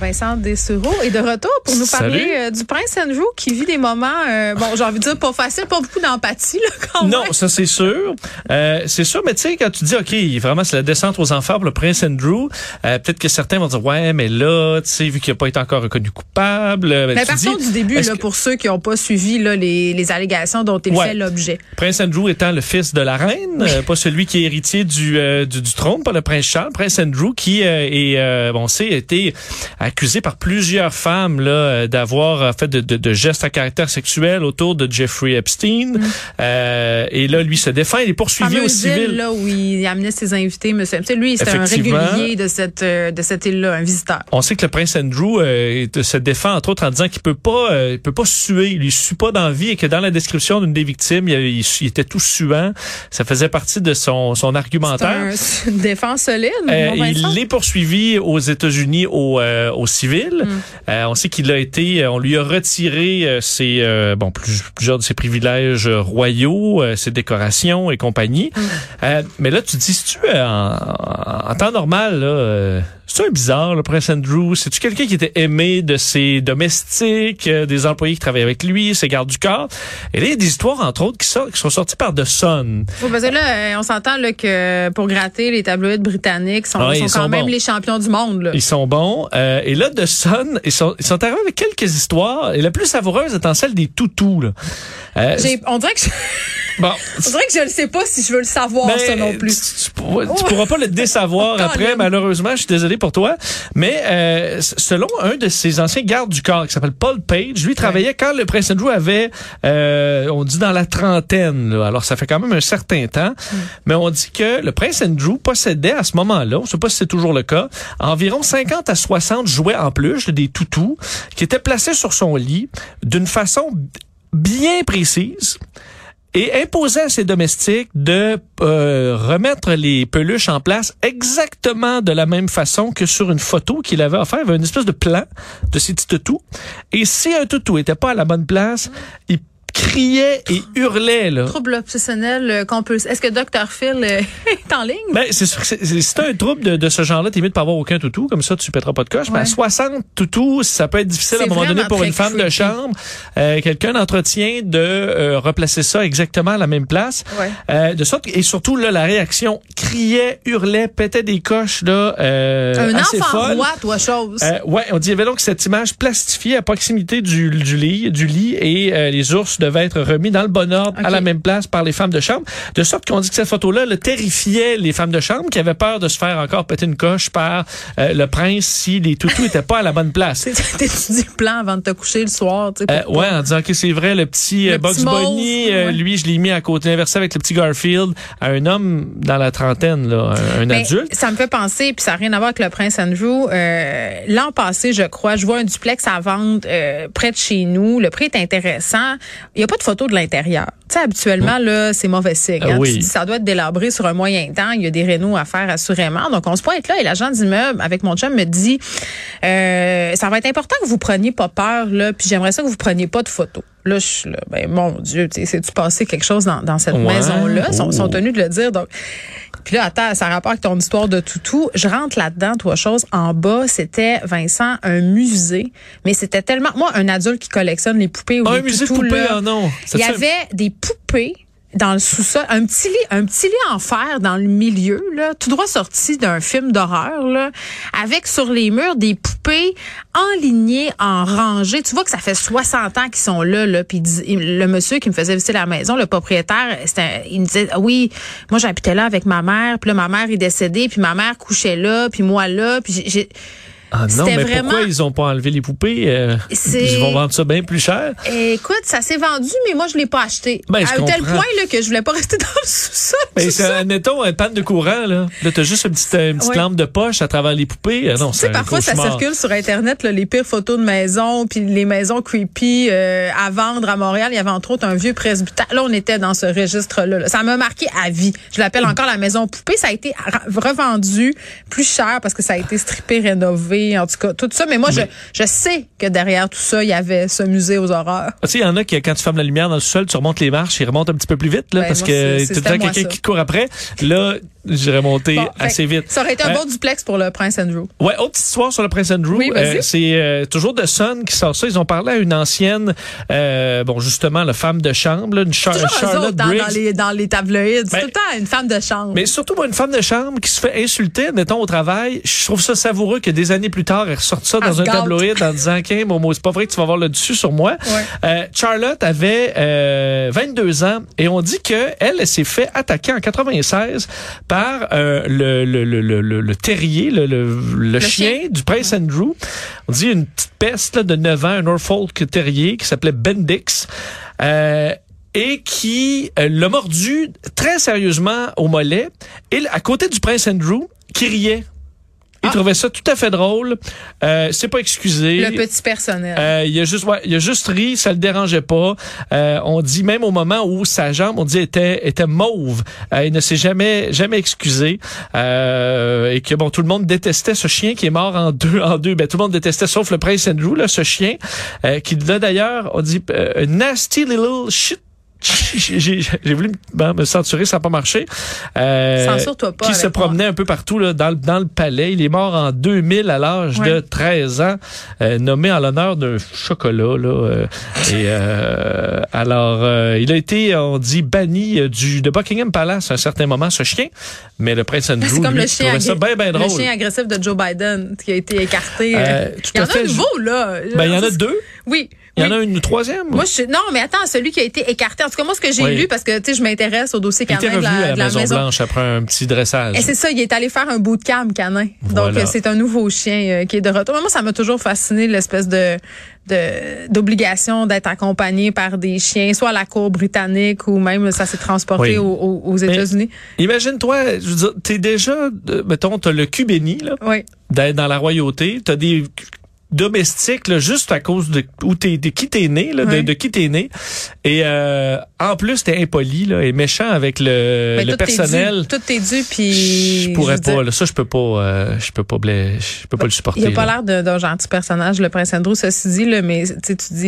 Vincent Dessureau est de retour pour nous parler euh, du prince Andrew qui vit des moments, euh, bon, j'ai envie de dire pas facile, pas beaucoup d'empathie là quand Non, même. ça c'est sûr. Euh, c'est sûr, mais tu sais, quand tu dis, OK, vraiment, c'est la descente aux enfers pour le prince Andrew, euh, peut-être que certains vont dire, ouais, mais là, tu sais, vu qu'il n'a pas été encore reconnu coupable. ben, Mais partons du début là, que pour ceux qui n'ont pas suivi là, les, les allégations dont il Ouais. fait l'objet. Prince Andrew étant le fils de la reine, euh, pas celui qui est héritier du, euh, du, du trône, pas le prince Charles, prince Andrew, qui est, euh, bon, c'est été accusé par plusieurs femmes là euh, d'avoir euh, fait de, de, de gestes à caractère sexuel autour de Jeffrey Epstein. Euh, et là, lui se défend, il est poursuivi au civil. là où il amenait ses invités, monsieur. Lui, c'était un régulier de cette euh, de cette île-là, un visiteur. On sait que le prince Andrew euh, se défend entre autres en disant qu'il peut pas, euh, il peut pas suer, il sue pas dans la vie et que dans la description d'une des victimes, il, il- il était tout suant. Ça faisait partie de son, son C'est argumentaire. un- c'est une défense solide. Vincent. il est poursuivi aux États-Unis au, euh, au civil. Mm. Euh, on sait qu'il a été, euh, on lui a retiré ses, bon, plus- plusieurs de ses privilèges royaux, ses décorations et compagnie. Mm. Mais là, tu dis, si tu en, temps normal, là, c'est un bizarre, le prince Andrew. C'est-tu quelqu'un qui était aimé de ses domestiques, euh, des employés qui travaillaient avec lui, ses gardes du corps? Et là, il y a des histoires, entre autres, qui, sortent, qui sont sorties par The Sun. Faut parce que là, euh, on s'entend là, que pour gratter, les tabloïds britanniques sont, oui, sont quand sont même les champions du monde. Là. Ils sont bons. Euh, et là, The Sun, ils sont, ils sont arrivés avec quelques histoires. Et la plus savoureuse étant celle des toutous. Là. Euh, J'ai- On dirait que je, bon, on dirait que je ne sais pas si je veux le savoir ben, ça non plus. Tu, tu pourras, tu pourras pas le désavoir Colin. après, malheureusement. Je suis désolé pour toi. Mais euh, selon un de ses anciens gardes du corps, qui s'appelle Paul Page, lui travaillait quand le prince Andrew avait, euh, on dit dans la trentaine. là. Alors ça fait quand même un certain temps. Mm. Mais on dit que le prince Andrew possédait à ce moment-là, on ne sait pas si c'est toujours le cas, environ 50 à 60 jouets en plus, des toutous, qui étaient placés sur son lit d'une façon bien précise et imposait à ses domestiques de euh, remettre les peluches en place exactement de la même façon que sur une photo qu'il avait offert. Il avait une espèce de plan de ces petits toutous. Et si un toutou était pas à la bonne place, il criait et hurlait là. Trouble obsessionnel euh, compulsif. Est-ce que Dr Phil euh, est en ligne? Ben, c'est sûr que c'est c'est un trouble de, de ce genre-là, t'es mieux de pas avoir aucun toutou, comme ça tu pèteras pas de coche. Mais à Ouais. 60 toutous, ça peut être difficile à un moment donné pour une femme de chambre. Euh, Quelqu'un d'entretien de euh, replacer ça exactement à la même place. Ouais. Euh, de sorte et surtout là la réaction criait, hurlait, pétait des coches là euh, Un assez enfant folle. roi, toi, chose. Euh, ouais, on dit il y avait donc cette image plastifiée à proximité du, du lit, du lit et euh, les ours devaient être remis dans le bon ordre à la même place par les femmes de chambre, de sorte qu'on dit que cette photo-là le terrifiait les femmes de chambre qui avaient peur de se faire encore péter une coche par euh, le prince si les toutous n'étaient pas à la bonne place. T'étudies le plan avant de te coucher le soir. tu sais, Euh, ouais, en disant que c'est vrai, le petit Le euh, Bugs petit Bunny, euh, ouais. lui, je l'ai mis à côté inversé avec le petit Garfield, à un homme dans la trentaine, là, un, adulte. Ça me fait penser, puis ça n'a rien à voir avec le prince Andrew. Euh, L'an passé, je crois, je vois un duplex à vendre euh, près de chez nous. Le prix est intéressant. Il n'y a pas de photo de l'intérieur. Tu sais, habituellement, là, c'est mauvais signe. Ah hein. oui. Tu dis, ça doit être délabré sur un moyen temps. Il y a des rénaux à faire, assurément. Donc, on se pointe là et l'agent d'immeuble, avec mon chum, me dit, euh, ça va être important que vous preniez pas peur, là, puis j'aimerais ça que vous preniez pas de photos. Là, je suis là, ben, mon Dieu, tu sais, c'est-tu passé quelque chose dans, dans cette Ouais. maison-là? Ils sont, sont Oh. tenus de le dire. Donc, puis là, attends, ça a rapport avec ton histoire de toutou. Je rentre là-dedans, toi, chose. En bas, c'était, Vincent, un musée. Mais c'était tellement... Moi, un adulte qui collectionne les poupées ou Ah, les un musée de poupées, là, ah non. il y un- avait des poupées dans le sous-sol, un petit lit, un petit lit en fer dans le milieu, là, tout droit sorti d'un film d'horreur, avec sur les murs des poupées enlignées en rangée. Tu vois que ça fait 60 ans qu'ils sont là, là. Puis le monsieur qui me faisait visiter la maison, le propriétaire, il me disait, oui, moi j'habitais là avec ma mère, puis là ma mère est décédée, puis ma mère couchait là, puis moi là, puis j'ai Ah non, mais vraiment- pourquoi ils ont pas enlevé les poupées? Euh, ils vont vendre ça bien plus cher. Écoute, ça s'est vendu, mais moi, je l'ai pas acheté. Ben, à un tel point là, que je voulais pas rester dans le sous-sol. Mais ça. admettons, une panne de courant, là. Là, t'as juste une petite, une petite Ouais. lampe de poche à travers les poupées. Ah non, c'est parfois, ça circule sur Internet, là, les pires photos de maisons, puis les maisons creepy euh, à vendre à Montréal. Il y avait entre autres un vieux presbytère. Là, on était dans ce registre-là. là. Ça m'a marqué à vie. Je l'appelle encore la maison poupée. Ça a été revendu plus cher parce que ça a été strippé, rénové. En tout cas, tout ça. Mais moi, je, je sais que derrière tout ça, il y avait ce musée aux horreurs. Ah, tu sais, il y en a qui, quand tu fermes la lumière dans le sol, tu remontes les marches, ils remontent un petit peu plus vite, là, Ouais, parce moi, que temps moi, quelqu'un qui te court après. Là, Bon, fait assez vite. Ça aurait été un Euh, bon duplex pour le Prince Andrew. Ouais, autre petite histoire sur le Prince Andrew. Oui. Euh, c'est euh, toujours de Sun qui sort ça. Ils ont parlé à une ancienne, euh, bon justement, la femme de chambre, là, une Char- Charlotte autres dans, dans les, dans les tabloïds. Ben, tout le temps une femme de chambre. Mais surtout, moi, une femme de chambre qui se fait insulter, mettons, au travail, je trouve ça savoureux que des années plus tard, elle ressorte ça Elle dans un tabloïd en disant, OK, Momo, c'est pas vrai que tu vas avoir le dessus sur moi. Ouais. Euh, Charlotte avait euh, 22 ans et on dit que elle, elle s'est fait attaquer en 96 par euh, le, le, le, le, le- le terrier, le, chien, chien. du prince Andrew. On dit une petite peste là, de 9 ans, un Norfolk terrier qui s'appelait Bendix. Euh, et qui euh, l'a mordu très sérieusement au mollet et à côté du prince Andrew qui riait. Il Ah. trouvait ça tout à fait drôle. Euh, c'est pas excusé. le petit personnel. Euh, il a juste, ouais, il a juste ri, ça le dérangeait pas. Euh, on dit même au moment où sa jambe, on dit était était mauve. Euh, il ne s'est jamais jamais excusé Euh, et que bon, tout le monde détestait ce chien qui est mort en deux en deux. Ben tout le monde détestait sauf le prince Andrew là, ce chien euh, qui là d'ailleurs, on dit euh, nasty little shit. J'ai voulu me censurer, ça n'a pas marché. Euh, Censure-toi pas Qui se moi. promenait un peu partout là, dans, le- dans le palais. Il est mort en 2000 à l'âge Ouais. de 13 ans, euh, nommé en l'honneur d'un chocolat. Là, euh, et euh, alors, il a été, on dit, banni du de Buckingham Palace à un certain moment, ce chien. Mais le prince Andrew, C'est comme lui, le chien, trouvait ça bien, bien le drôle. chien agressif de Joe Biden qui a été écarté. Il y en a un nouveau, là. Ben, il y en a deux? Oui. Il y en a une troisième? Moi, je, non, mais attends, celui qui a été écarté. En tout cas, moi, ce que j'ai Oui. lu, parce que, tu sais, je m'intéresse au dossier canin de la, à la, de la Maison, maison. Blanche après un petit dressage. Et c'est ça, il est allé faire un bootcamp canin. Donc, Voilà. euh, c'est un nouveau chien euh, qui est de retour. Mais moi, ça m'a toujours fasciné l'espèce de de- d'obligation d'être accompagné par des chiens, soit à la cour britannique ou même ça s'est transporté Oui. aux, États-Unis. Imagine-toi, je veux dire, t'es déjà, mettons, t'as le cul béni, là. Oui. d'être dans la royauté. T'as des domestiques là, juste à cause de où t'es de qui t'es né là, de, Ouais. de qui t'es né. Et euh, en plus t'es impoli là et méchant avec le, Mais le tout est personnel. dû, tout est dû, puis... je pourrais dire, pas là, ça je peux pas euh, je peux pas je peux pas le supporter Il a pas l'air d'un gentil personnage, le prince Andrew, ceci dit, là, mais tu dis,